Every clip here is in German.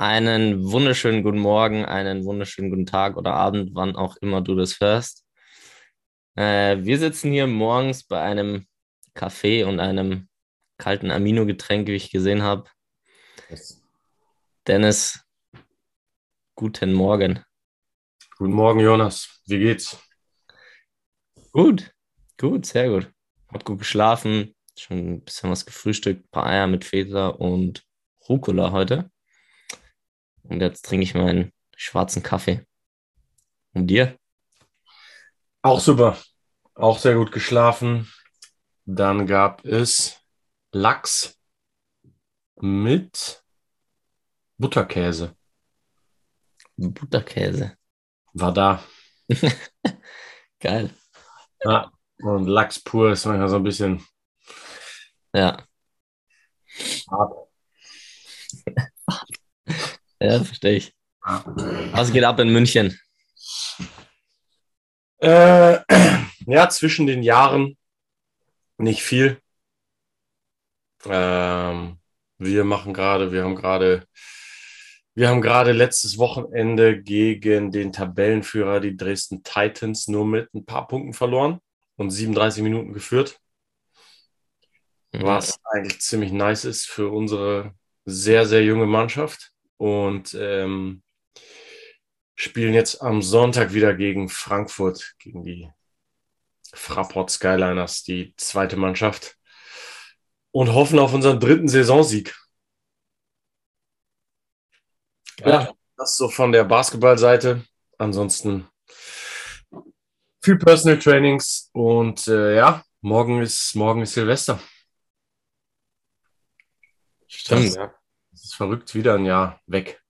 Einen wunderschönen guten Morgen, einen wunderschönen guten Tag oder Abend, wann auch immer du das hörst. Äh, wir sitzen hier morgens bei einem Kaffee und einem kalten Amino-Getränk, wie ich gesehen habe. Yes. Dennis, guten Morgen. Guten Morgen, Jonas. Wie geht's? Gut, gut, sehr gut. Hab gut geschlafen, schon ein bisschen was gefrühstückt, ein paar Eier mit Feta und Rucola heute. Und jetzt trinke ich meinen schwarzen Kaffee. Und dir? Auch super. Auch sehr gut geschlafen. Dann gab es Lachs mit Butterkäse. Butterkäse. War da. Geil. Ja, und Lachs pur ist manchmal so ein bisschen. Ja. Hart. Ja, verstehe ich. Was geht ab in München? Äh, ja, zwischen den Jahren nicht viel. Ähm, wir machen gerade, wir haben gerade, wir haben gerade letztes Wochenende gegen den Tabellenführer, die Dresden Titans, nur mit ein paar Punkten verloren und 37 Minuten geführt. Was eigentlich ziemlich nice ist für unsere sehr, sehr junge Mannschaft und ähm, spielen jetzt am Sonntag wieder gegen Frankfurt, gegen die Fraport Skyliners, die zweite Mannschaft und hoffen auf unseren dritten Saisonsieg. Ja, ja das so von der Basketballseite. Ansonsten viel Personal Trainings und äh, ja, morgen ist morgen ist Silvester. Stimmt, ja. Das ist verrückt, wieder ein Jahr weg.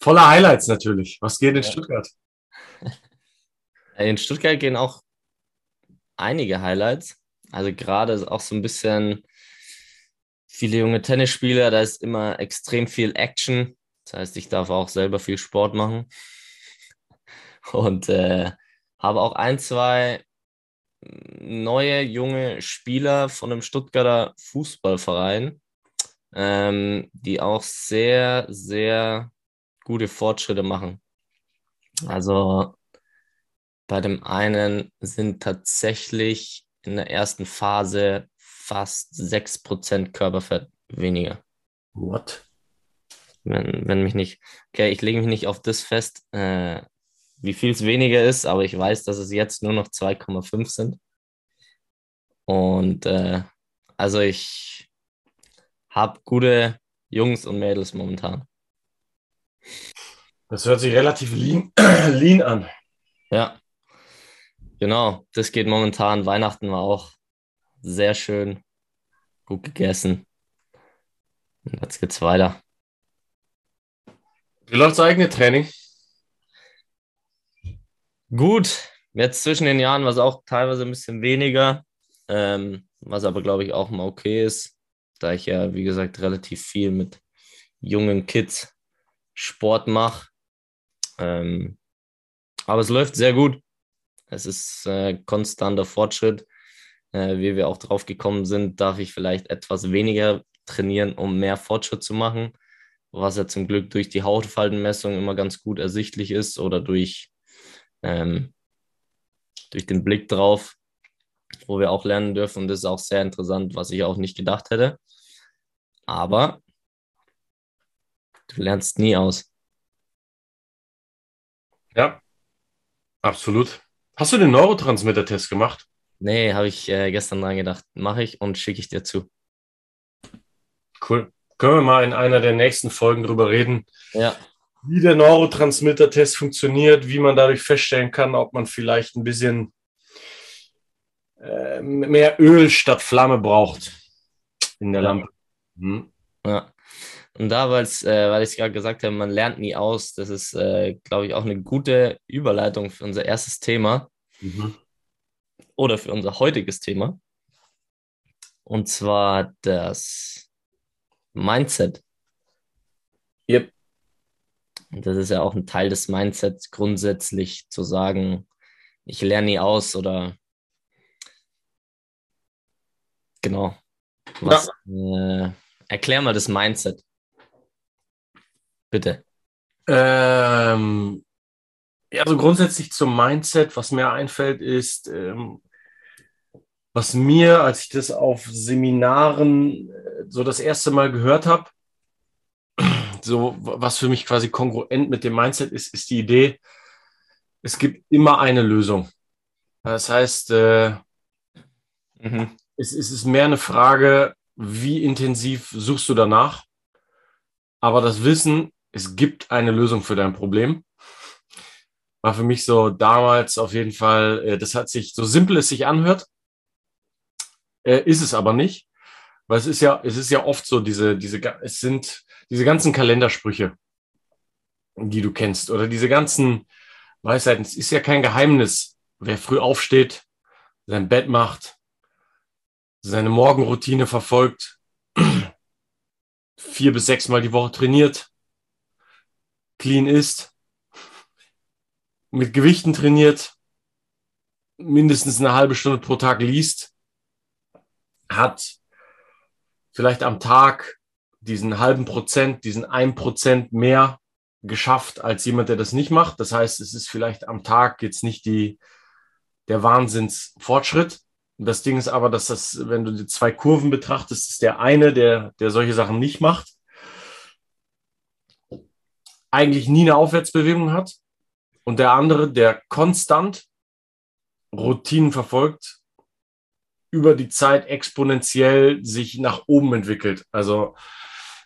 Voller Highlights natürlich. Was geht in ja. Stuttgart? In Stuttgart gehen auch einige Highlights. Also gerade ist auch so ein bisschen viele junge Tennisspieler, da ist immer extrem viel Action. Das heißt, ich darf auch selber viel Sport machen. Und äh, habe auch ein, zwei neue junge Spieler von einem Stuttgarter Fußballverein, ähm, die auch sehr, sehr gute Fortschritte machen. Also bei dem einen sind tatsächlich in der ersten Phase fast 6% Körperfett weniger. What? Wenn, wenn mich nicht, okay, ich lege mich nicht auf das fest, äh, wie viel es weniger ist, aber ich weiß, dass es jetzt nur noch 2,5 sind. Und äh, also ich habe gute Jungs und Mädels momentan. Das hört sich relativ lean, lean an. Ja, genau. Das geht momentan. Weihnachten war auch sehr schön. Gut gegessen. Und jetzt geht's weiter. Wie läuft das eigene Training? Gut. Jetzt zwischen den Jahren war es auch teilweise ein bisschen weniger. Ähm, was aber, glaube ich, auch mal okay ist, da ich ja, wie gesagt, relativ viel mit jungen Kids Sport mache. Ähm, aber es läuft sehr gut. Es ist äh, konstanter Fortschritt. Äh, wie wir auch drauf gekommen sind, darf ich vielleicht etwas weniger trainieren, um mehr Fortschritt zu machen, was ja zum Glück durch die Hautfaltenmessung immer ganz gut ersichtlich ist oder durch, ähm, durch den Blick drauf, wo wir auch lernen dürfen. Und das ist auch sehr interessant, was ich auch nicht gedacht hätte. Aber du lernst nie aus. Ja, absolut. Hast du den Neurotransmitter-Test gemacht? Nee, habe ich äh, gestern dran gedacht. Mache ich und schicke ich dir zu. Cool. Können wir mal in einer der nächsten Folgen drüber reden, ja. wie der Neurotransmitter-Test funktioniert, wie man dadurch feststellen kann, ob man vielleicht ein bisschen äh, mehr Öl statt Flamme braucht in der. Lampe. Hm. Ja. Und da, äh, weil ich es gerade gesagt habe, man lernt nie aus, das ist, äh, glaube ich, auch eine gute Überleitung für unser erstes Thema mhm. oder für unser heutiges Thema. Und zwar das Mindset. Yep. Und das ist ja auch ein Teil des Mindsets, grundsätzlich zu sagen, ich lerne nie aus oder Genau. Was, ja. äh, erklär mal das Mindset. Bitte. Ähm, ja, also grundsätzlich zum Mindset, was mir einfällt, ist, ähm, was mir, als ich das auf Seminaren äh, so das erste Mal gehört habe, so was für mich quasi kongruent mit dem Mindset ist, ist die Idee, es gibt immer eine Lösung. Das heißt, äh, mhm. es, es ist mehr eine Frage, wie intensiv suchst du danach? Aber das Wissen, es gibt eine Lösung für dein Problem, war für mich so damals auf jeden Fall, äh, das hat sich, so simpel es sich anhört, äh, ist es aber nicht. Weil es ist ja, es ist ja oft so, diese, diese, es sind diese ganzen Kalendersprüche, die du kennst, oder diese ganzen Weisheiten. Es ist ja kein Geheimnis, wer früh aufsteht, sein Bett macht, seine Morgenroutine verfolgt, vier bis sechs Mal die Woche trainiert, clean ist, mit Gewichten trainiert, mindestens eine halbe Stunde pro Tag liest, hat vielleicht am Tag diesen halben Prozent, diesen ein Prozent mehr geschafft als jemand, der das nicht macht. Das heißt, es ist vielleicht am Tag jetzt nicht die, der Wahnsinnsfortschritt. Das Ding ist aber, dass das, wenn du die zwei Kurven betrachtest, ist der eine, der, der solche Sachen nicht macht, eigentlich nie eine Aufwärtsbewegung hat. Und der andere, der konstant Routinen verfolgt, über die Zeit exponentiell sich nach oben entwickelt. Also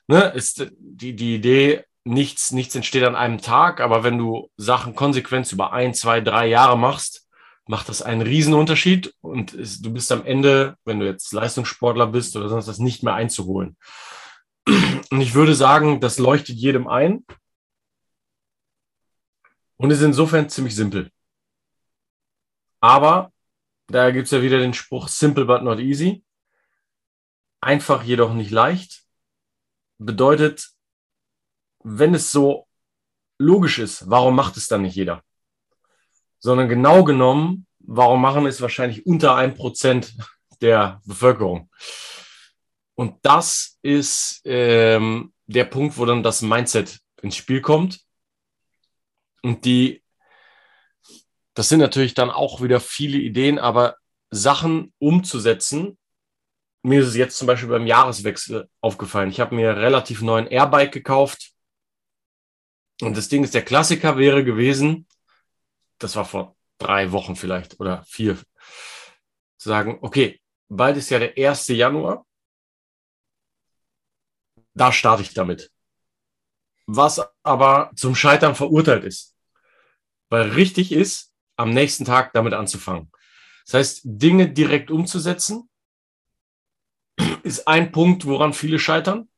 ne, ist die, die Idee, nichts, nichts entsteht an einem Tag, aber wenn du Sachen konsequent über ein, zwei, drei Jahre machst, macht das einen Riesenunterschied und ist, du bist am Ende, wenn du jetzt Leistungssportler bist oder sonst was, nicht mehr einzuholen. Und ich würde sagen, das leuchtet jedem ein und ist insofern ziemlich simpel. Aber da gibt es ja wieder den Spruch simple but not easy. Einfach jedoch nicht leicht. Bedeutet, wenn es so logisch ist, warum macht es dann nicht jeder? Sondern genau genommen, warum machen es wahrscheinlich unter ein Prozent der Bevölkerung? Und das ist ähm, der Punkt, wo dann das Mindset ins Spiel kommt. Und die, das sind natürlich dann auch wieder viele Ideen, aber Sachen umzusetzen. Mir ist es jetzt zum Beispiel beim Jahreswechsel aufgefallen. Ich habe mir relativ neuen Airbike gekauft und das Ding ist, der Klassiker wäre gewesen, das war vor drei Wochen vielleicht oder vier, zu sagen, okay, bald ist ja der 1. Januar, da starte ich damit. Was aber zum Scheitern verurteilt ist. Weil richtig ist, am nächsten Tag damit anzufangen. Das heißt, Dinge direkt umzusetzen, ist ein Punkt, woran viele scheitern.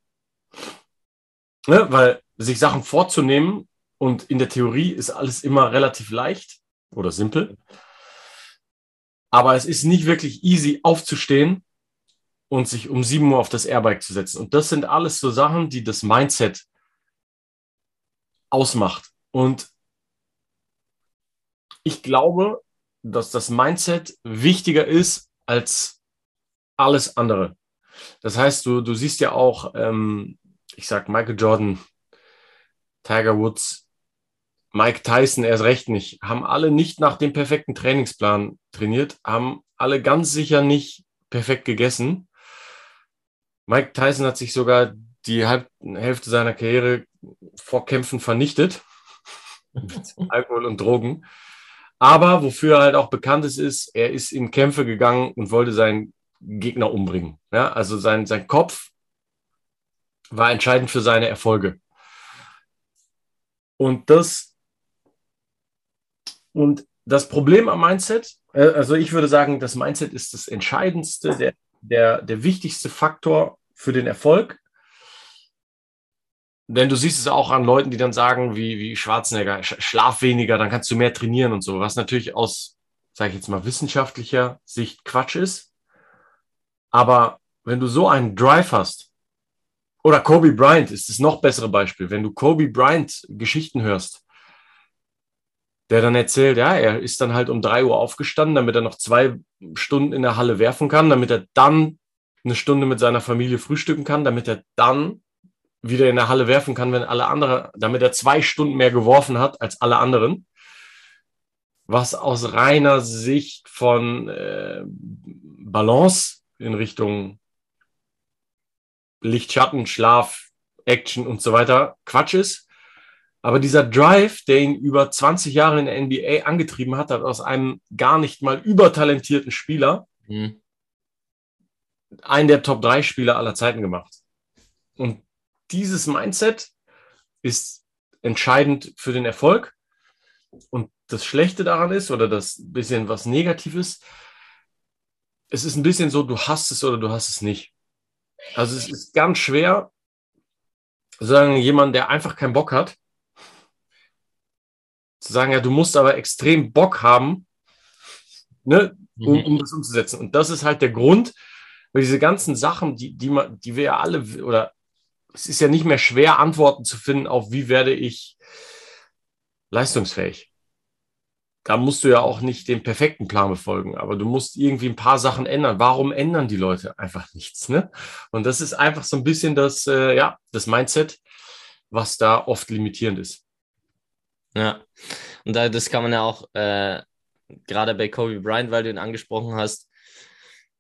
Ne? Weil sich Sachen vorzunehmen und in der Theorie ist alles immer relativ leicht oder simpel. Aber es ist nicht wirklich easy aufzustehen und sich um 7 Uhr auf das Airbike zu setzen. Und das sind alles so Sachen, die das Mindset ausmacht. Und ich glaube, dass das Mindset wichtiger ist als alles andere. Das heißt, du, du siehst ja auch, ähm, ich sag Michael Jordan, Tiger Woods, Mike Tyson erst recht nicht, haben alle nicht nach dem perfekten Trainingsplan trainiert, haben alle ganz sicher nicht perfekt gegessen. Mike Tyson hat sich sogar die Halb Hälfte seiner Karriere vor Kämpfen vernichtet. mit Alkohol und Drogen. Aber wofür er halt auch bekannt ist, ist, er ist in Kämpfe gegangen und wollte seinen Gegner umbringen. Ja, also sein, sein Kopf war entscheidend für seine Erfolge. Und das, und das Problem am Mindset, äh, also ich würde sagen, das Mindset ist das entscheidendste, der, der, der wichtigste Faktor für den Erfolg. Denn du siehst es auch an Leuten, die dann sagen, wie, wie Schwarzenegger, schlaf weniger, dann kannst du mehr trainieren und so, was natürlich aus, sage ich jetzt mal, wissenschaftlicher Sicht Quatsch ist. Aber wenn du so einen Drive hast, oder Kobe Bryant ist das noch bessere Beispiel. Wenn du Kobe Bryant Geschichten hörst, der dann erzählt, ja, er ist dann halt um drei Uhr aufgestanden, damit er noch zwei Stunden in der Halle werfen kann, damit er dann eine Stunde mit seiner Familie frühstücken kann, damit er dann wieder in der Halle werfen kann, wenn alle anderen, damit er zwei Stunden mehr geworfen hat als alle anderen. Was aus reiner Sicht von äh, Balance in Richtung Licht, Schatten, Schlaf, Action und so weiter Quatsch ist. Aber dieser Drive, der ihn über 20 Jahre in der NBA angetrieben hat, hat aus einem gar nicht mal übertalentierten Spieler mhm. einen der Top 3 Spieler aller Zeiten gemacht. Und dieses Mindset ist entscheidend für den Erfolg. Und das Schlechte daran ist, oder das bisschen was Negatives, es ist ein bisschen so, du hast es oder du hast es nicht. Also es ist ganz schwer, sagen jemand, der einfach keinen Bock hat, zu sagen, ja, du musst aber extrem Bock haben, ne, um, mhm. um das umzusetzen. Und das ist halt der Grund, weil diese ganzen Sachen, die, die, man, die wir ja alle, oder es ist ja nicht mehr schwer, Antworten zu finden auf, wie werde ich leistungsfähig. Da musst du ja auch nicht den perfekten Plan befolgen, aber du musst irgendwie ein paar Sachen ändern. Warum ändern die Leute einfach nichts? Ne? Und das ist einfach so ein bisschen das, äh, ja, das Mindset, was da oft limitierend ist. Ja, und da, das kann man ja auch äh, gerade bei Kobe Bryant, weil du ihn angesprochen hast.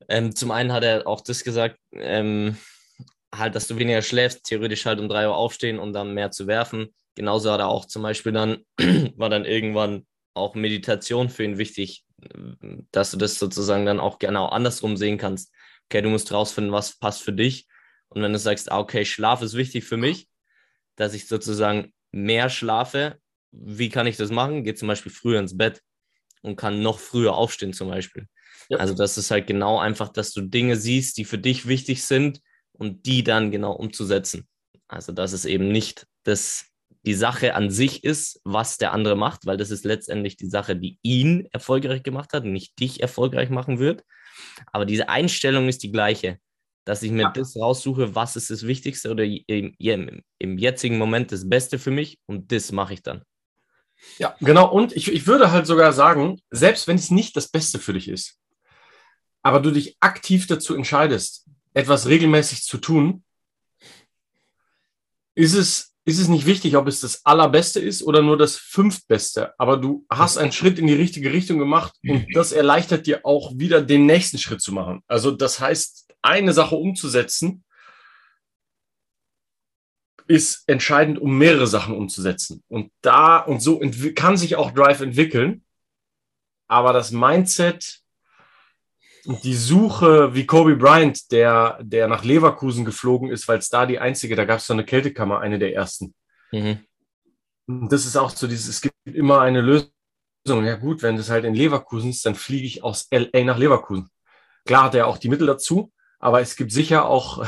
Ähm, zum einen hat er auch das gesagt, ähm, halt, dass du weniger schläfst, theoretisch halt um drei Uhr aufstehen, um dann mehr zu werfen. Genauso hat er auch zum Beispiel dann, war dann irgendwann auch Meditation für ihn wichtig, dass du das sozusagen dann auch gerne auch andersrum sehen kannst. Okay, du musst rausfinden, was passt für dich. Und wenn du sagst, ah, okay, Schlaf ist wichtig für mich, dass ich sozusagen mehr schlafe, wie kann ich das machen? Gehe zum Beispiel früher ins Bett und kann noch früher aufstehen zum Beispiel. Ja. Also das ist halt genau einfach, dass du Dinge siehst, die für dich wichtig sind und die dann genau umzusetzen. Also, dass es eben nicht das, die Sache an sich ist, was der andere macht, weil das ist letztendlich die Sache, die ihn erfolgreich gemacht hat, nicht dich erfolgreich machen wird. Aber diese Einstellung ist die gleiche, dass ich mir ja. das raussuche, was ist das Wichtigste oder im, im, im jetzigen Moment das Beste für mich und das mache ich dann. Ja, genau. Und ich, ich würde halt sogar sagen, selbst wenn es nicht das Beste für dich ist, aber du dich aktiv dazu entscheidest, etwas regelmäßig zu tun, ist es, ist es nicht wichtig, ob es das Allerbeste ist oder nur das Fünftbeste. Aber du hast einen Schritt in die richtige Richtung gemacht und das erleichtert dir auch wieder den nächsten Schritt zu machen. Also das heißt, eine Sache umzusetzen, ist entscheidend, um mehrere Sachen umzusetzen. Und da und so kann sich auch Drive entwickeln. Aber das Mindset die Suche wie Kobe Bryant, der, der nach Leverkusen geflogen ist, weil es da die einzige, da gab es so eine Kältekammer, eine der ersten. Mhm. Und das ist auch so dieses, es gibt immer eine Lösung. Ja gut, wenn das halt in Leverkusen ist, dann fliege ich aus LA nach Leverkusen. Klar hat er auch die Mittel dazu, aber es gibt sicher auch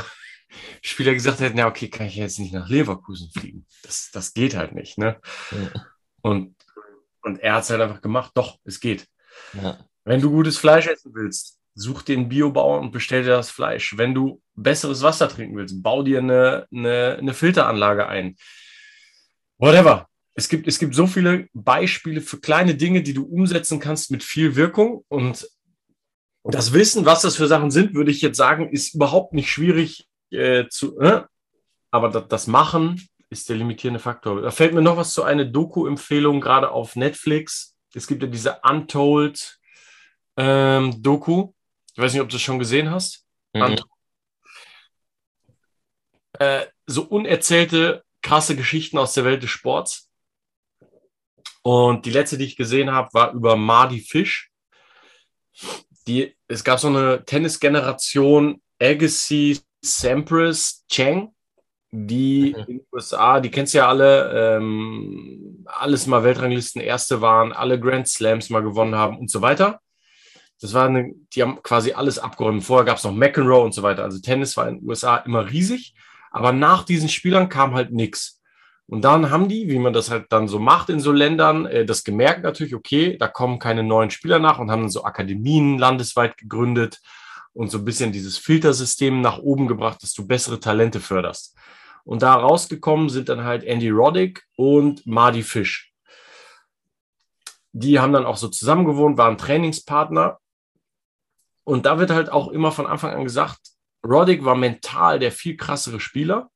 Spieler, gesagt hätten, ja okay, kann ich jetzt nicht nach Leverkusen fliegen. Das, das geht halt nicht. Ne? Ja. Und, und er hat es halt einfach gemacht, doch, es geht. Ja. Wenn du gutes Fleisch essen willst, such dir einen Biobauer und bestell dir das Fleisch. Wenn du besseres Wasser trinken willst, bau dir eine, eine, eine Filteranlage ein. Whatever. Es gibt, es gibt so viele Beispiele für kleine Dinge, die du umsetzen kannst mit viel Wirkung. Und das Wissen, was das für Sachen sind, würde ich jetzt sagen, ist überhaupt nicht schwierig äh, zu. Äh? Aber das, das Machen ist der limitierende Faktor. Da fällt mir noch was zu einer Doku-Empfehlung, gerade auf Netflix. Es gibt ja diese Untold ähm, Doku. Ich weiß nicht, ob du es schon gesehen hast. Mhm. Äh, so unerzählte, krasse Geschichten aus der Welt des Sports. Und die letzte, die ich gesehen habe, war über Mardi Fish. Die, es gab so eine Tennisgeneration, Agassi, Sampras, Cheng, die mhm. in den USA, die kennst du ja alle, ähm, alles mal Weltranglisten Erste waren, alle Grand Slams mal gewonnen haben und so weiter. Das war eine, die haben quasi alles abgeräumt. Vorher gab es noch McEnroe und so weiter. Also Tennis war in den USA immer riesig, aber nach diesen Spielern kam halt nichts. Und dann haben die, wie man das halt dann so macht in so Ländern, äh, das gemerkt natürlich, okay, da kommen keine neuen Spieler nach und haben dann so Akademien landesweit gegründet und so ein bisschen dieses Filtersystem nach oben gebracht, dass du bessere Talente förderst. Und da rausgekommen sind dann halt Andy Roddick und Marty Fish. Die haben dann auch so zusammen gewohnt, waren Trainingspartner und da wird halt auch immer von Anfang an gesagt, Roddick war mental der viel krassere Spieler,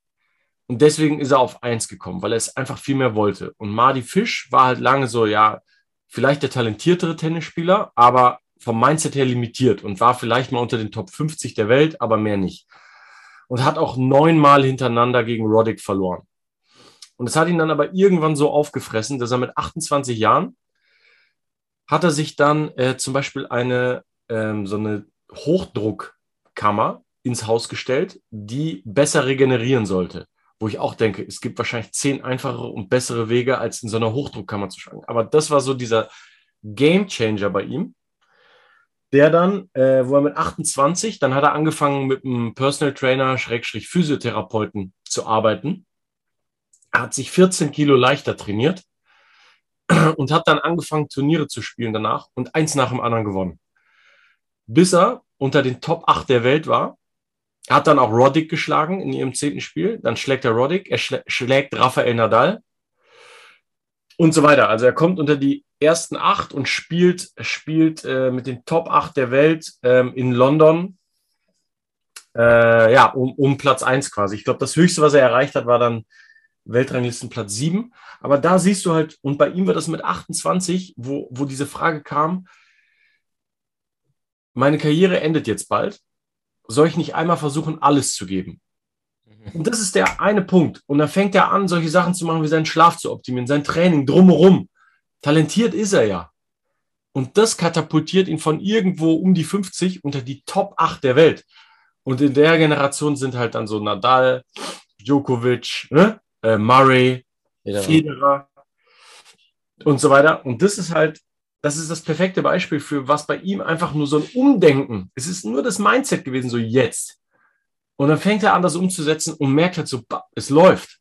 Und deswegen ist er auf eins gekommen, weil er es einfach viel mehr wollte. Und Marty Fish war halt lange so, ja, vielleicht der talentiertere Tennisspieler, aber vom Mindset her limitiert und war vielleicht mal unter den Top 50 der Welt, aber mehr nicht. Und hat auch neunmal hintereinander gegen Roddick verloren. Und es hat ihn dann aber irgendwann so aufgefressen, dass er mit 28 Jahren hat er sich dann äh, zum Beispiel eine ähm, so eine Hochdruckkammer ins Haus gestellt, die besser regenerieren sollte. Wo ich auch denke, es gibt wahrscheinlich zehn einfachere und bessere Wege, als in so einer Hochdruckkammer zu schlagen. Aber das war so dieser Game Changer bei ihm, der dann, äh, wo er mit 28, dann hat er angefangen mit einem Personal Trainer, Schrägstrich Physiotherapeuten zu arbeiten. Er hat sich 14 Kilo leichter trainiert und hat dann angefangen, Turniere zu spielen danach und eins nach dem anderen gewonnen. Bis er unter den Top 8 der Welt war. Er hat dann auch Roddick geschlagen in ihrem zehnten Spiel. Dann schlägt er Roddick, er schlä schlägt Rafael Nadal und so weiter. Also er kommt unter die ersten acht und spielt, spielt äh, mit den Top 8 der Welt ähm, in London. Äh, ja, um, um Platz 1 quasi. Ich glaube, das höchste, was er erreicht hat, war dann Weltranglistenplatz 7. Aber da siehst du halt, und bei ihm war das mit 28, wo, wo diese Frage kam, meine Karriere endet jetzt bald, soll ich nicht einmal versuchen, alles zu geben? Mhm. Und das ist der eine Punkt. Und dann fängt er an, solche Sachen zu machen, wie seinen Schlaf zu optimieren, sein Training drumherum. Talentiert ist er ja. Und das katapultiert ihn von irgendwo um die 50 unter die Top 8 der Welt. Und in der Generation sind halt dann so Nadal, Djokovic, ne? äh, Murray, ja. Federer und so weiter. Und das ist halt, das ist das perfekte Beispiel für was bei ihm einfach nur so ein Umdenken. Es ist nur das Mindset gewesen, so jetzt. Und dann fängt er an, das umzusetzen und merkt halt so, es läuft.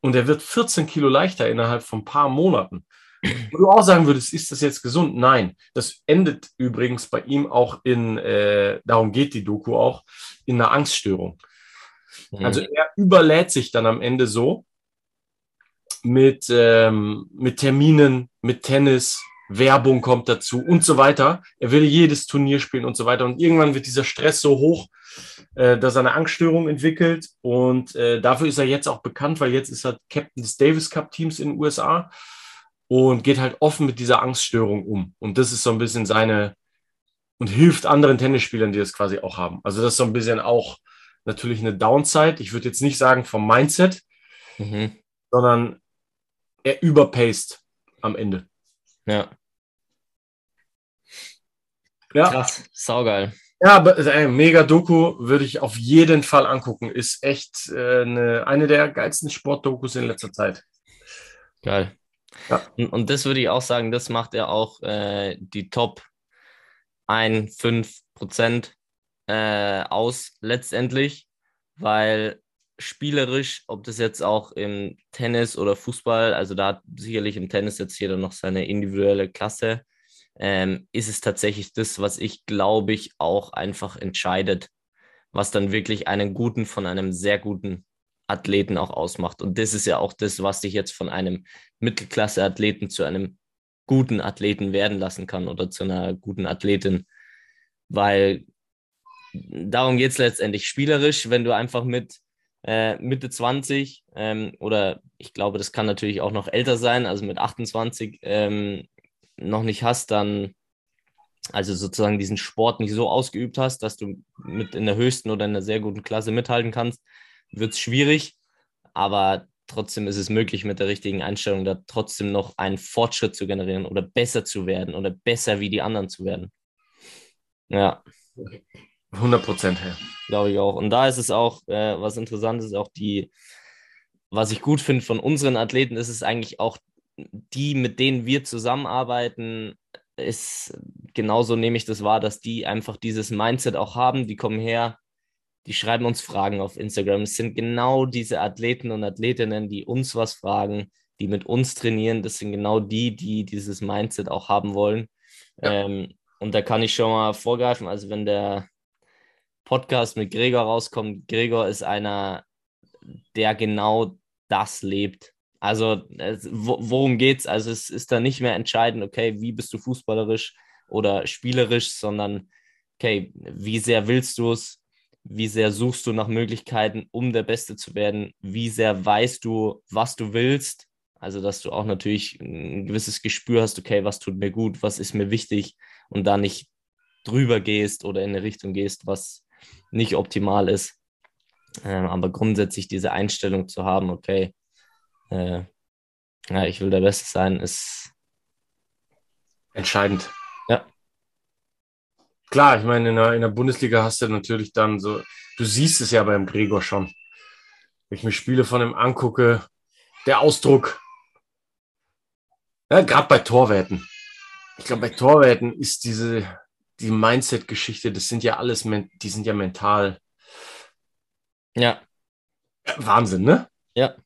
Und er wird 14 Kilo leichter innerhalb von ein paar Monaten. Wo du auch sagen würdest, ist das jetzt gesund? Nein. Das endet übrigens bei ihm auch in, äh, darum geht die Doku auch, in einer Angststörung. Mhm. Also er überlädt sich dann am Ende so, mit, ähm, mit Terminen, mit Tennis, Werbung kommt dazu und so weiter. Er will jedes Turnier spielen und so weiter. Und irgendwann wird dieser Stress so hoch, äh, dass er eine Angststörung entwickelt. Und äh, dafür ist er jetzt auch bekannt, weil jetzt ist er Captain des Davis Cup Teams in den USA und geht halt offen mit dieser Angststörung um. Und das ist so ein bisschen seine und hilft anderen Tennisspielern, die das quasi auch haben. Also das ist so ein bisschen auch natürlich eine Downside. Ich würde jetzt nicht sagen vom Mindset, mhm. sondern er überpaced am Ende. Ja. Ja. Krass, saugeil. Ja, aber äh, mega Doku würde ich auf jeden Fall angucken. Ist echt äh, eine, eine der geilsten Sportdokus in letzter Zeit. Geil. Ja. Und, und, das würde ich auch sagen, das macht er auch äh, die Top 1, 5 Prozent äh, aus letztendlich, weil spielerisch, ob das jetzt auch im Tennis oder Fußball, also da hat sicherlich im Tennis jetzt jeder noch seine individuelle Klasse, ähm, ist es tatsächlich das, was ich glaube ich auch einfach entscheidet, was dann wirklich einen guten von einem sehr guten Athleten auch ausmacht. Und das ist ja auch das, was dich jetzt von einem Mittelklasse-Athleten zu einem guten Athleten werden lassen kann oder zu einer guten Athletin, weil darum geht es letztendlich spielerisch, wenn du einfach mit äh, Mitte 20 ähm, oder ich glaube, das kann natürlich auch noch älter sein, also mit 28 ähm, noch nicht hast, dann also sozusagen diesen Sport nicht so ausgeübt hast, dass du mit in der höchsten oder in einer sehr guten Klasse mithalten kannst, wird es schwierig. Aber trotzdem ist es möglich, mit der richtigen Einstellung da trotzdem noch einen Fortschritt zu generieren oder besser zu werden oder besser wie die anderen zu werden. Ja. 100 Prozent, ja. Glaube ich auch. Und da ist es auch, äh, was interessant ist, auch die, was ich gut finde von unseren Athleten, ist es eigentlich auch die, mit denen wir zusammenarbeiten, ist genauso nehme ich das wahr, dass die einfach dieses Mindset auch haben. Die kommen her, die schreiben uns Fragen auf Instagram. Es sind genau diese Athleten und Athletinnen, die uns was fragen, die mit uns trainieren. Das sind genau die, die dieses Mindset auch haben wollen. Ja. Ähm, und da kann ich schon mal vorgreifen. Also wenn der Podcast mit Gregor rauskommt, Gregor ist einer, der genau das lebt. Also worum geht's? Also es ist da nicht mehr entscheidend, okay, wie bist du fußballerisch oder spielerisch, sondern okay, wie sehr willst du es? Wie sehr suchst du nach Möglichkeiten, um der Beste zu werden, wie sehr weißt du, was du willst. Also, dass du auch natürlich ein gewisses Gespür hast, okay, was tut mir gut, was ist mir wichtig und da nicht drüber gehst oder in eine Richtung gehst, was nicht optimal ist. Ähm, aber grundsätzlich diese Einstellung zu haben, okay, äh, ja, ich will der Beste sein, ist entscheidend. Ja. Klar, ich meine, in der, in der Bundesliga hast du natürlich dann so, du siehst es ja beim Gregor schon. Wenn ich mir Spiele von ihm angucke, der Ausdruck, ja, gerade bei Torwerten. Ich glaube, bei Torwerten ist diese, die Mindset-Geschichte, das sind ja alles, die sind ja mental. Ja. Wahnsinn, ne? Ja.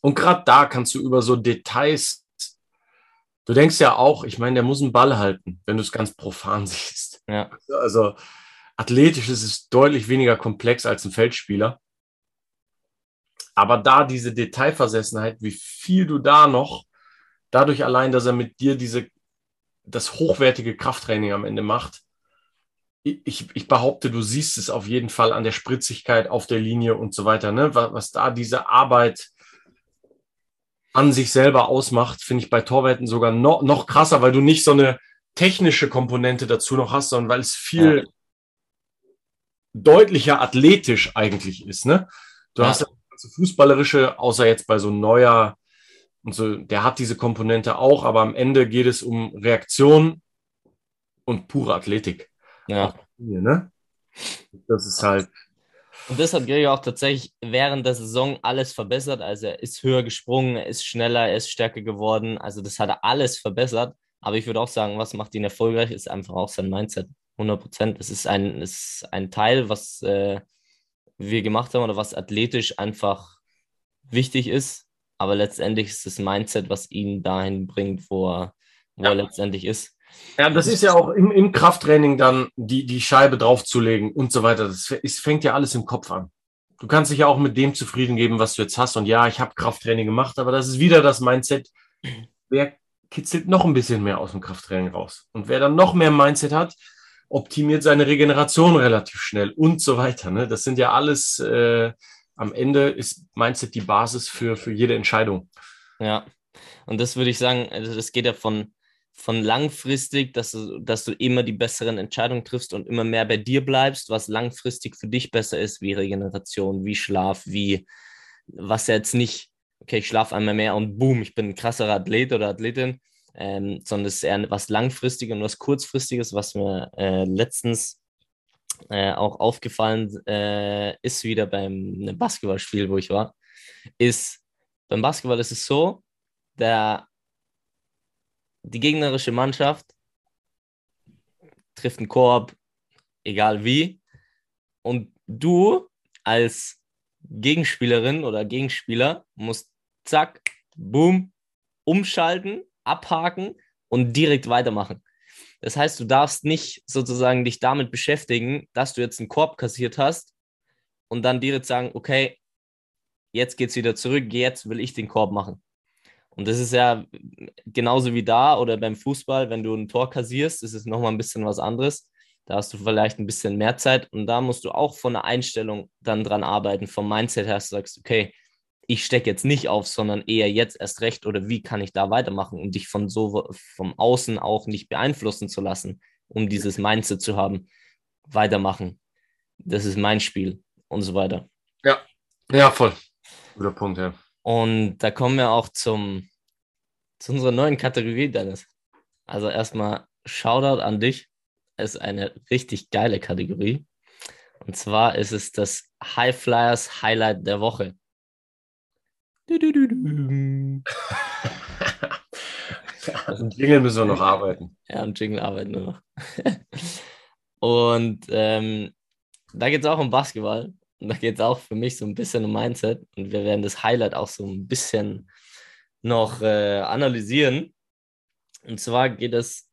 Und gerade da kannst du über so Details, du denkst ja auch, ich meine, der muss einen Ball halten, wenn du es ganz profan siehst. Ja. Also athletisch ist es deutlich weniger komplex als ein Feldspieler. Aber da diese Detailversessenheit, wie viel du da noch, dadurch allein, dass er mit dir diese das hochwertige Krafttraining am Ende macht. Ich, ich behaupte, du siehst es auf jeden Fall an der Spritzigkeit auf der Linie und so weiter. Ne? Was, was da diese Arbeit an sich selber ausmacht, finde ich bei Torwerten sogar noch, noch krasser, weil du nicht so eine technische Komponente dazu noch hast, sondern weil es viel ja. deutlicher athletisch eigentlich ist. Ne? Du ja. hast das fußballerische, außer jetzt bei so neuer und so, der hat diese Komponente auch, aber am Ende geht es um Reaktion und pure Athletik. Ja. Ne? Das ist halt. Und das hat Gregor auch tatsächlich während der Saison alles verbessert. Also er ist höher gesprungen, er ist schneller, er ist stärker geworden. Also das hat er alles verbessert. Aber ich würde auch sagen, was macht ihn erfolgreich, ist einfach auch sein Mindset. 100 Prozent. Es ist ein, es ist ein Teil, was äh, wir gemacht haben oder was athletisch einfach wichtig ist. Aber letztendlich ist das Mindset, was ihn dahin bringt, wo er, wo ja. er letztendlich ist. Ja, das ist ja auch im, im Krafttraining dann die, die Scheibe draufzulegen und so weiter. Das ist, fängt ja alles im Kopf an. Du kannst dich ja auch mit dem zufrieden geben, was du jetzt hast. Und ja, ich habe Krafttraining gemacht, aber das ist wieder das Mindset. Wer kitzelt noch ein bisschen mehr aus dem Krafttraining raus? Und wer dann noch mehr Mindset hat, optimiert seine Regeneration relativ schnell und so weiter. Ne? Das sind ja alles äh, am Ende ist Mindset die Basis für, für jede Entscheidung. Ja, und das würde ich sagen, also das geht ja von, von langfristig, dass du, dass du immer die besseren Entscheidungen triffst und immer mehr bei dir bleibst, was langfristig für dich besser ist, wie Regeneration, wie Schlaf, wie was jetzt nicht, okay, ich schlafe einmal mehr und boom, ich bin ein krasserer Athlet oder Athletin, ähm, sondern es ist eher was langfristiges und was kurzfristiges, was mir äh, letztens äh, auch aufgefallen äh, ist wieder beim Basketballspiel, wo ich war, ist, beim Basketball ist es so, der, die gegnerische Mannschaft trifft einen Korb, egal wie, und du als Gegenspielerin oder Gegenspieler musst zack, boom, umschalten, abhaken und direkt weitermachen. Das heißt, du darfst nicht sozusagen dich damit beschäftigen, dass du jetzt einen Korb kassiert hast und dann direkt sagen, okay, jetzt geht's wieder zurück, jetzt will ich den Korb machen. Und das ist ja genauso wie da oder beim Fußball, wenn du ein Tor kassierst, ist es nochmal ein bisschen was anderes. Da hast du vielleicht ein bisschen mehr Zeit und da musst du auch von der Einstellung dann dran arbeiten, vom Mindset her, sagst, okay, ich stecke jetzt nicht auf, sondern eher jetzt erst recht oder wie kann ich da weitermachen, um dich von so vom Außen auch nicht beeinflussen zu lassen, um dieses Mindset zu haben, weitermachen. Das ist mein Spiel und so weiter. Ja, ja, voll. Guter Punkt, ja. Und da kommen wir auch zum, zu unserer neuen Kategorie, Dennis. Also erstmal Shoutout an dich. Es ist eine richtig geile Kategorie. Und zwar ist es das High Flyers Highlight der Woche. Also Jingle müssen wir noch arbeiten. Ja, und Jingle arbeiten wir noch. und ähm, da geht es auch um Basketball. Und da geht es auch für mich so ein bisschen um Mindset. Und wir werden das Highlight auch so ein bisschen noch äh, analysieren. Und zwar geht es,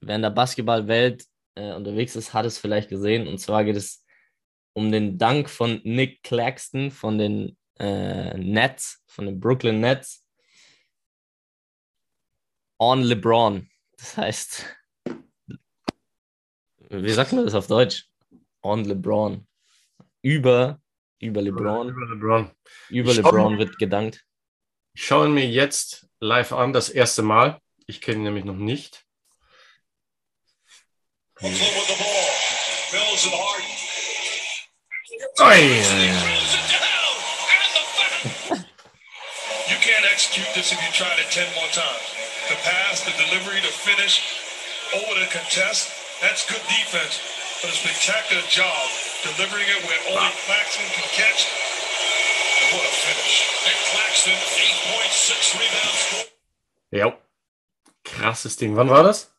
wer in der Basketballwelt äh, unterwegs ist, hat es vielleicht gesehen. Und zwar geht es um den Dank von Nick Claxton von den äh, Nets, von den Brooklyn Nets, on LeBron. Das heißt, wie sagt man das auf Deutsch? on LeBron. Über, über LeBron. Über LeBron. Über LeBron wird gedankt. Ich schaue mir jetzt live an, das erste Mal. Ich kenne ihn nämlich noch nicht. Foul. you can't execute this if you tried it 10 more times. The pass, the delivery, the finish, over the contest. That's good defense. But a spectacular job delivering it where only Claxton can catch. And what a finish. Nick Claxton, 8 points, 6 rebounds, 4 Ja. Krasses Ding. Wann war das?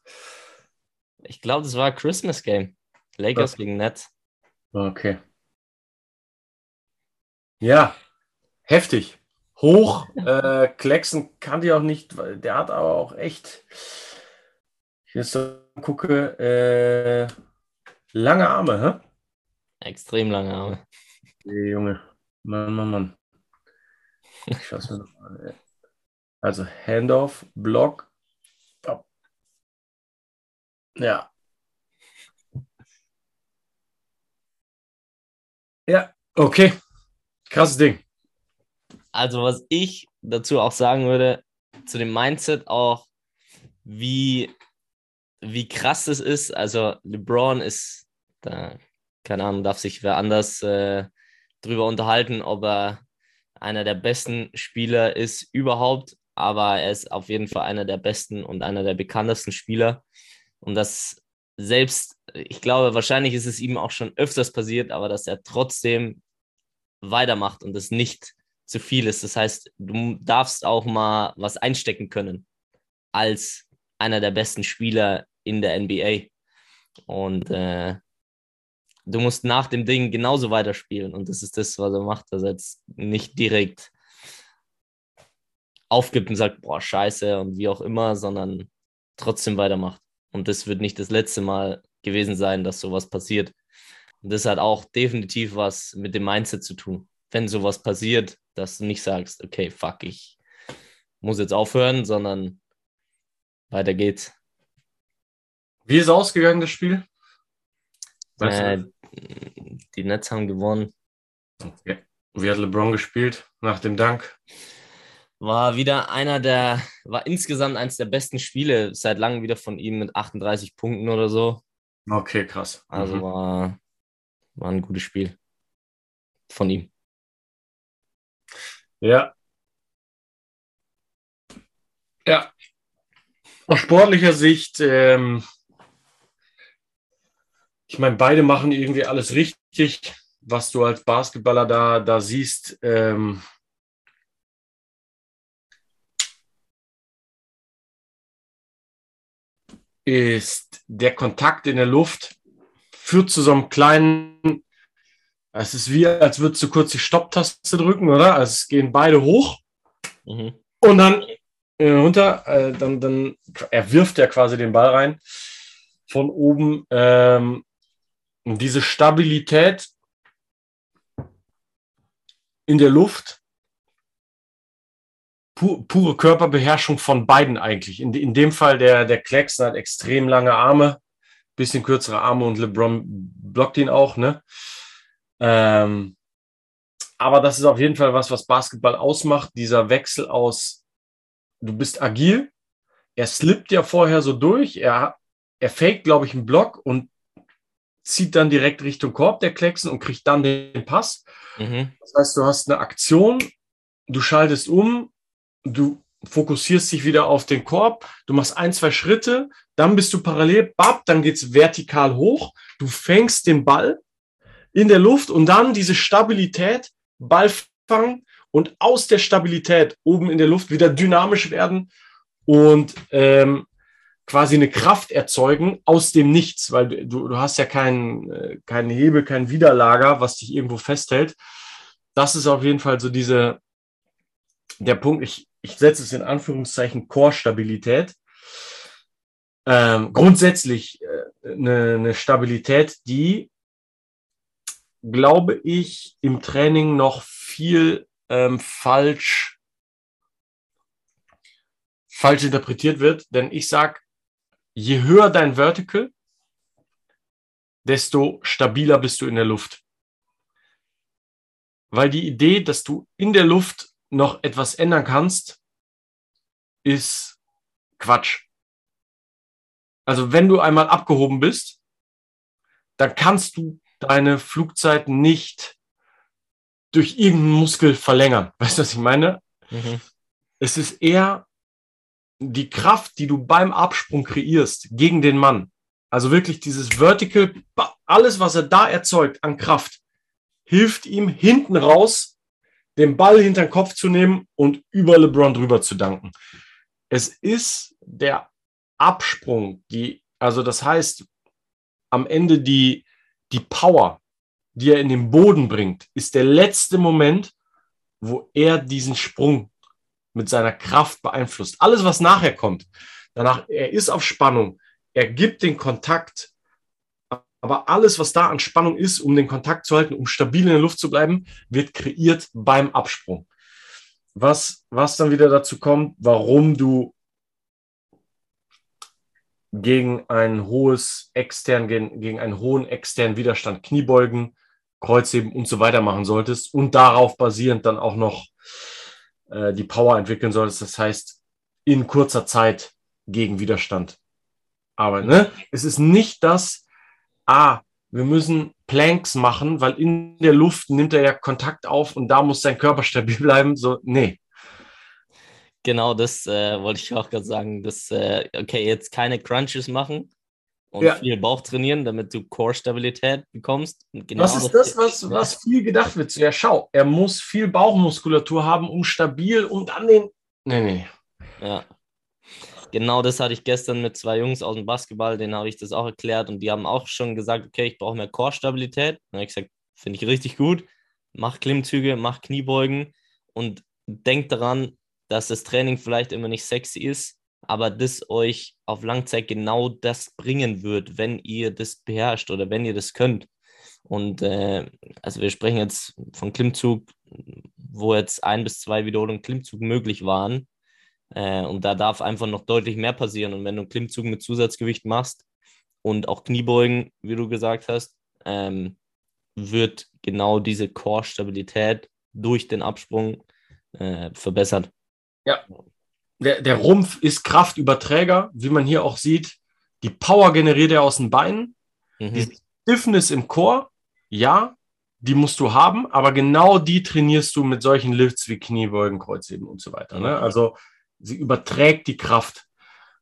Ich glaube, das war Christmas Game. Lakers Ja. gegen Nets. Okay. Ja, heftig. Hoch. Äh, Klecksen kann die auch nicht, weil der hat aber auch echt, ich jetzt so gucke, äh, lange Arme, hä? Extrem lange Arme. Nee, Junge. Mann, Mann, Mann. Ich schaue es mir noch mal an. Also Handoff, Block. Ab. Ja. Ja, okay. Krasses Ding. Also, was ich dazu auch sagen würde, zu dem Mindset auch, wie, wie krass das ist. Also, LeBron ist, da, keine Ahnung, darf sich wer anders äh, drüber unterhalten, ob er einer der besten Spieler ist überhaupt. Aber er ist auf jeden Fall einer der besten und einer der bekanntesten Spieler. Und das selbst, ich glaube, wahrscheinlich ist es ihm auch schon öfters passiert, aber dass er trotzdem weitermacht und es nicht zu viel ist. Das heißt, du darfst auch mal was einstecken können als einer der besten Spieler in der NBA. Und äh, du musst nach dem Ding genauso weiterspielen. Und das ist das, was er macht, dass er jetzt nicht direkt aufgibt und sagt, boah, scheiße und wie auch immer, sondern trotzdem weitermacht. Und das wird nicht das letzte Mal gewesen sein, dass sowas passiert. Und das hat auch definitiv was mit dem Mindset zu tun. Wenn sowas passiert, dass du nicht sagst, okay, fuck, ich muss jetzt aufhören, sondern weiter geht's. Wie ist ausgegangen, das Spiel? Äh, die Nets haben gewonnen. Okay. Wie hat LeBron gespielt nach dem Dank? War wieder einer der, war insgesamt eines der besten Spiele seit langem wieder von ihm mit 38 Punkten oder so. Okay, krass. Also Mhm. war, war ein gutes Spiel von ihm. Ja. Ja. Aus sportlicher Sicht, ähm, ich meine, beide machen irgendwie alles richtig, was du als Basketballer da, da siehst. Ähm, ist der Kontakt in der Luft führt zu so einem kleinen, es ist wie, als würdest du kurz die Stopptaste drücken, oder? Also es gehen beide hoch Mhm. und dann äh, runter, äh, dann, dann, er wirft ja quasi den Ball rein von oben. Ähm, und diese Stabilität in der Luft, pu pure Körperbeherrschung von beiden eigentlich. In, in dem Fall der, der Klecksen hat extrem lange Arme, bisschen kürzere Arme und LeBron blockt ihn auch, ne? Ähm, aber das ist auf jeden Fall was, was Basketball ausmacht, dieser Wechsel aus, du bist agil, er slippt ja vorher so durch, er, er faked, glaube ich, einen Block und zieht dann direkt Richtung Korb der Klecksen und kriegt dann den Pass. Mhm. Das heißt, du hast eine Aktion, du schaltest um, du fokussierst dich wieder auf den Korb, du machst ein, zwei Schritte, dann bist du parallel, bap, dann geht's vertikal hoch, du fängst den Ball in der Luft und dann diese Stabilität, Ball fangen und aus der Stabilität oben in der Luft wieder dynamisch werden und ähm, quasi eine Kraft erzeugen aus dem Nichts, weil du, du hast ja keinen äh, keinen Hebel, kein Widerlager, was dich irgendwo festhält. Das ist auf jeden Fall so diese, der Punkt, ich, ich setze es in Anführungszeichen Core-Stabilität. Ähm, grundsätzlich äh, eine, eine Stabilität, die, glaube ich, im Training noch viel ähm, falsch, falsch interpretiert wird. Denn ich sage, je höher dein Vertical, desto stabiler bist du in der Luft. Weil die Idee, dass du in der Luft noch etwas ändern kannst, ist Quatsch. Also wenn du einmal abgehoben bist, dann kannst du deine Flugzeit nicht durch irgendeinen Muskel verlängern. Weißt du, was ich meine? Mhm. Es ist eher die Kraft, die du beim Absprung kreierst gegen den Mann. Also wirklich dieses Vertical, alles, was er da erzeugt an Kraft, hilft ihm hinten raus, den Ball hinter den Kopf zu nehmen und über LeBron drüber zu danken. Es ist der Absprung, die, also das heißt, am Ende die, die Power, die er in den Boden bringt, ist der letzte Moment, wo er diesen Sprung mit seiner Kraft beeinflusst. Alles, was nachher kommt, danach, er ist auf Spannung, er gibt den Kontakt, aber alles, was da an Spannung ist, um den Kontakt zu halten, um stabil in der Luft zu bleiben, wird kreiert beim Absprung. Was, was dann wieder dazu kommt, warum du gegen ein hohes extern, gegen, gegen einen hohen externen Widerstand Kniebeugen, Kreuzheben und so weiter machen solltest und darauf basierend dann auch noch äh, die Power entwickeln solltest. Das heißt, in kurzer Zeit gegen Widerstand arbeiten. Ne? Es ist nicht das, ah, wir müssen Planks machen, weil in der Luft nimmt er ja Kontakt auf und da muss sein Körper stabil bleiben. So, nee. Genau, das äh, wollte ich auch gerade sagen. Dass, äh, okay, jetzt keine Crunches machen und ja. viel Bauch trainieren, damit du Core-Stabilität bekommst. Genau was ist das, was, was viel gedacht wird? Ja, schau, er muss viel Bauchmuskulatur haben, um stabil und an den. Nee, nee. Ja. Genau das hatte ich gestern mit zwei Jungs aus dem Basketball, denen habe ich das auch erklärt und die haben auch schon gesagt, okay, ich brauche mehr Core-Stabilität. Dann habe ich gesagt, finde ich richtig gut. Mach Klimmzüge, mach Kniebeugen und denk daran, dass das Training vielleicht immer nicht sexy ist, aber das euch auf Langzeit genau das bringen wird, wenn ihr das beherrscht oder wenn ihr das könnt. Und äh, also wir sprechen jetzt von Klimmzug, wo jetzt ein bis zwei Wiederholungen Klimmzug möglich waren. Äh, und da darf einfach noch deutlich mehr passieren. Und wenn du einen Klimmzug mit Zusatzgewicht machst und auch Kniebeugen, wie du gesagt hast, ähm, wird genau diese Core-Stabilität durch den Absprung äh, verbessert. Ja. Der, der Rumpf ist Kraftüberträger, wie man hier auch sieht. Die Power generiert er aus den Beinen. Mhm. Die Stiffness im Chor, ja, die musst du haben, aber genau die trainierst du mit solchen Lifts wie Kniebeugen, Kreuzheben und so weiter. Ne? Also sie überträgt die Kraft.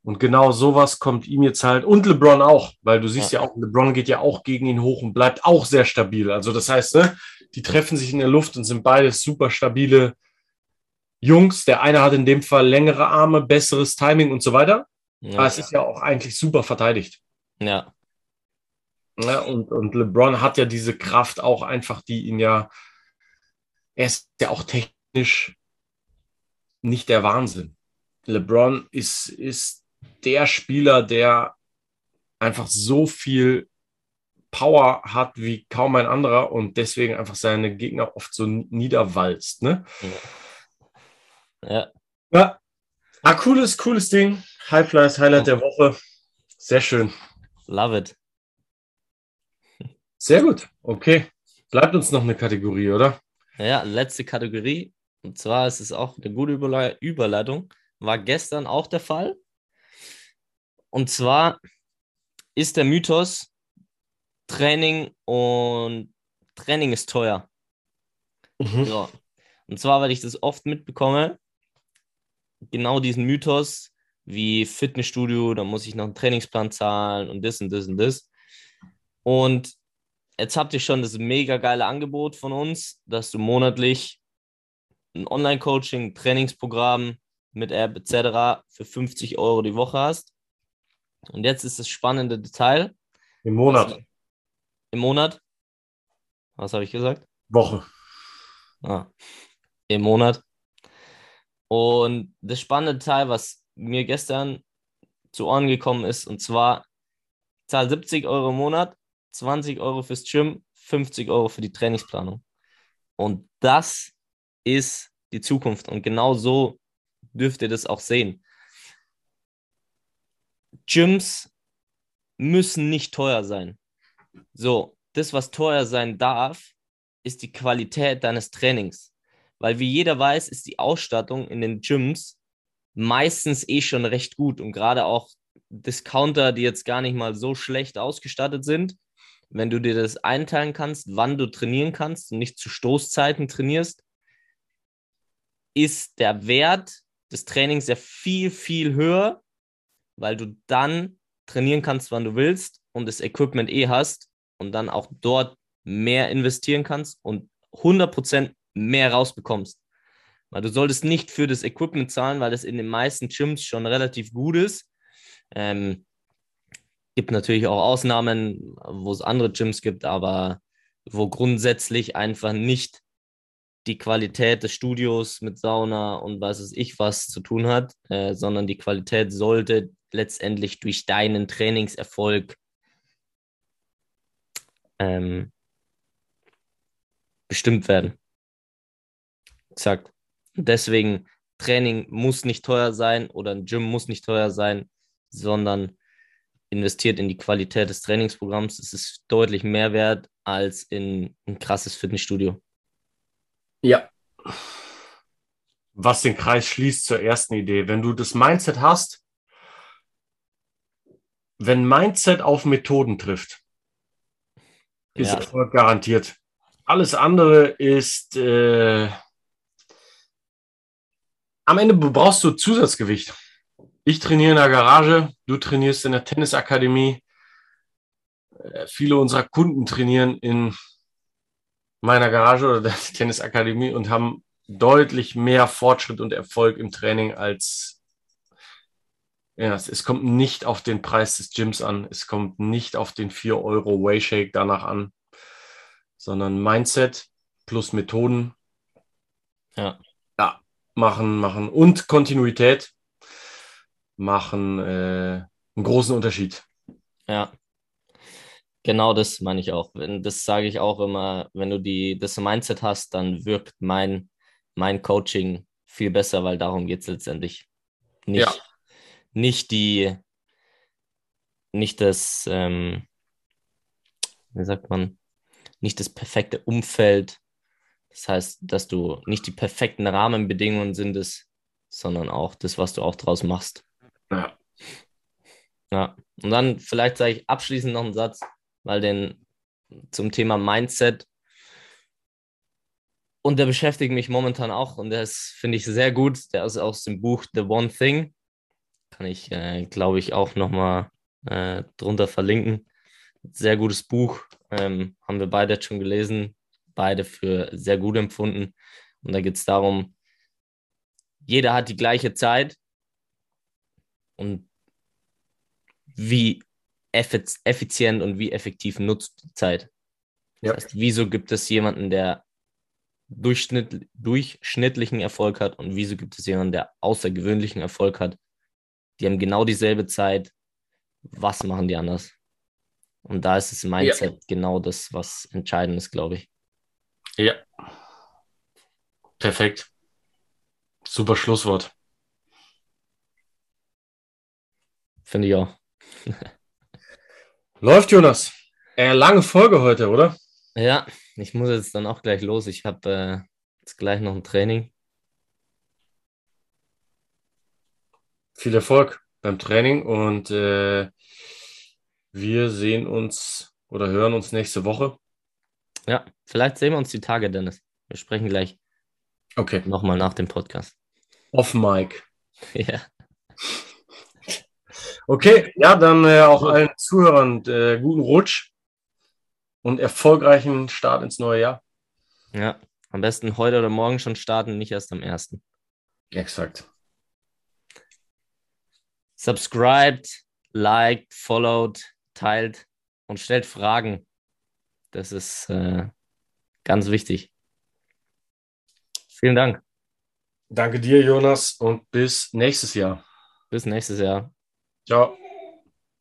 Und genau sowas kommt ihm jetzt halt, und LeBron auch, weil du siehst ja, ja auch, LeBron geht ja auch gegen ihn hoch und bleibt auch sehr stabil. Also das heißt, ne, die treffen sich in der Luft und sind beides super stabile Jungs. Der eine hat in dem Fall längere Arme, besseres Timing und so weiter. Ja, Aber es ist ja auch eigentlich super verteidigt. Ja. ja und, und LeBron hat ja diese Kraft auch einfach, die ihn ja, er ist ja auch technisch nicht der Wahnsinn. LeBron ist, ist der Spieler, der einfach so viel Power hat wie kaum ein anderer und deswegen einfach seine Gegner oft so niederwalzt. Ne? Ja. Ja. Ja. Ah, cooles, cooles Ding. High Flyers Highlight der Woche. Sehr schön. Love it. Sehr gut. Okay. Bleibt uns noch eine Kategorie, oder? Ja, letzte Kategorie. Und zwar ist es auch eine gute Überle Überleitung. War gestern auch der Fall. Und zwar ist der Mythos, Training und Training ist teuer. Mhm. So. Und zwar, weil ich das oft mitbekomme, genau diesen Mythos wie Fitnessstudio, da muss ich noch einen Trainingsplan zahlen und das und das und das. Und jetzt habt ihr schon das mega geile Angebot von uns, dass du monatlich ein Online-Coaching, Trainingsprogramm mit App etc. für 50 Euro die Woche hast. Und jetzt ist das spannende Detail. Im Monat. Was, Im Monat? Was habe ich gesagt? Woche. Ah. Im Monat. Und das spannende Teil, was mir gestern zu Ohren gekommen ist, und zwar zahl 70 Euro im Monat, 20 Euro fürs Gym, 50 Euro für die Trainingsplanung. Und das ist die Zukunft. Und genau so dürft ihr das auch sehen. Gyms müssen nicht teuer sein. So, das, was teuer sein darf, ist die Qualität deines Trainings. Weil wie jeder weiß, ist die Ausstattung in den Gyms meistens eh schon recht gut. Und gerade auch Discounter, die jetzt gar nicht mal so schlecht ausgestattet sind, wenn du dir das einteilen kannst, wann du trainieren kannst und nicht zu Stoßzeiten trainierst, ist der Wert des Trainings ja viel, viel höher, weil du dann trainieren kannst, wann du willst und das Equipment eh hast und dann auch dort mehr investieren kannst und 100% mehr rausbekommst. Weil du solltest nicht für das Equipment zahlen, weil das in den meisten Gyms schon relativ gut ist. Ähm, gibt natürlich auch Ausnahmen, wo es andere Gyms gibt, aber wo grundsätzlich einfach nicht die Qualität des Studios mit Sauna und was weiß ich was zu tun hat, äh, sondern die Qualität sollte letztendlich durch deinen Trainingserfolg ähm, bestimmt werden. Exakt. Deswegen, Training muss nicht teuer sein oder ein Gym muss nicht teuer sein, sondern investiert in die Qualität des Trainingsprogramms. Es ist deutlich mehr wert als in ein krasses Fitnessstudio. Ja. Was den Kreis schließt zur ersten Idee. Wenn du das Mindset hast, wenn Mindset auf Methoden trifft, ist ja. Erfolg garantiert. Alles andere ist äh, am Ende brauchst du Zusatzgewicht. Ich trainiere in der Garage, du trainierst in der Tennisakademie. Äh, viele unserer Kunden trainieren in meiner Garage oder der Tennisakademie und haben deutlich mehr Fortschritt und Erfolg im Training als ja, es kommt nicht auf den Preis des Gyms an, es kommt nicht auf den 4 Euro Wayshake danach an, sondern Mindset plus Methoden. Ja. Machen, machen und Kontinuität machen äh, einen großen Unterschied. Ja. Genau das meine ich auch. Das sage ich auch immer, wenn du die, das Mindset hast, dann wirkt mein, mein Coaching viel besser, weil darum geht es letztendlich. Nicht, ja. nicht die, nicht das, ähm, wie sagt man, nicht das perfekte Umfeld. Das heißt, dass du nicht die perfekten Rahmenbedingungen sind es, sondern auch das, was du auch draus machst. Ja. Ja. Und dann vielleicht sage ich abschließend noch einen Satz, weil den zum Thema Mindset und der beschäftigt mich momentan auch und der ist, finde ich, sehr gut. Der ist aus dem Buch The One Thing. Kann ich, äh, glaube ich, auch nochmal äh, drunter verlinken. Sehr gutes Buch. Ähm, haben wir beide jetzt schon gelesen. Beide für sehr gut empfunden. Und da geht es darum, jeder hat die gleiche Zeit und wie effizient und wie effektiv nutzt die Zeit. Ja. Das heißt, wieso gibt es jemanden, der Durchschnitt, durchschnittlichen Erfolg hat und wieso gibt es jemanden, der außergewöhnlichen Erfolg hat? Die haben genau dieselbe Zeit. Was machen die anders? Und da ist das Mindset ja. genau das, was entscheidend ist, glaube ich. Ja. Perfekt. Super Schlusswort. Finde ich auch. Läuft, Jonas. Äh, lange Folge heute, oder? Ja, ich muss jetzt dann auch gleich los. Ich habe äh, jetzt gleich noch ein Training. Viel Erfolg beim Training und äh, wir sehen uns oder hören uns nächste Woche. Ja, vielleicht sehen wir uns die Tage, Dennis. Wir sprechen gleich. Okay. Nochmal nach dem Podcast. Off Mic. ja. Okay, ja, dann äh, auch allen Zuhörern äh, guten Rutsch und erfolgreichen Start ins neue Jahr. Ja, am besten heute oder morgen schon starten, nicht erst am ersten. Exakt. Subscribed, liked, followed, teilt und stellt Fragen. Das ist äh, ganz wichtig. Vielen Dank. Danke dir, Jonas, und bis nächstes Jahr. Bis nächstes Jahr. Ciao.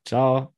Ciao.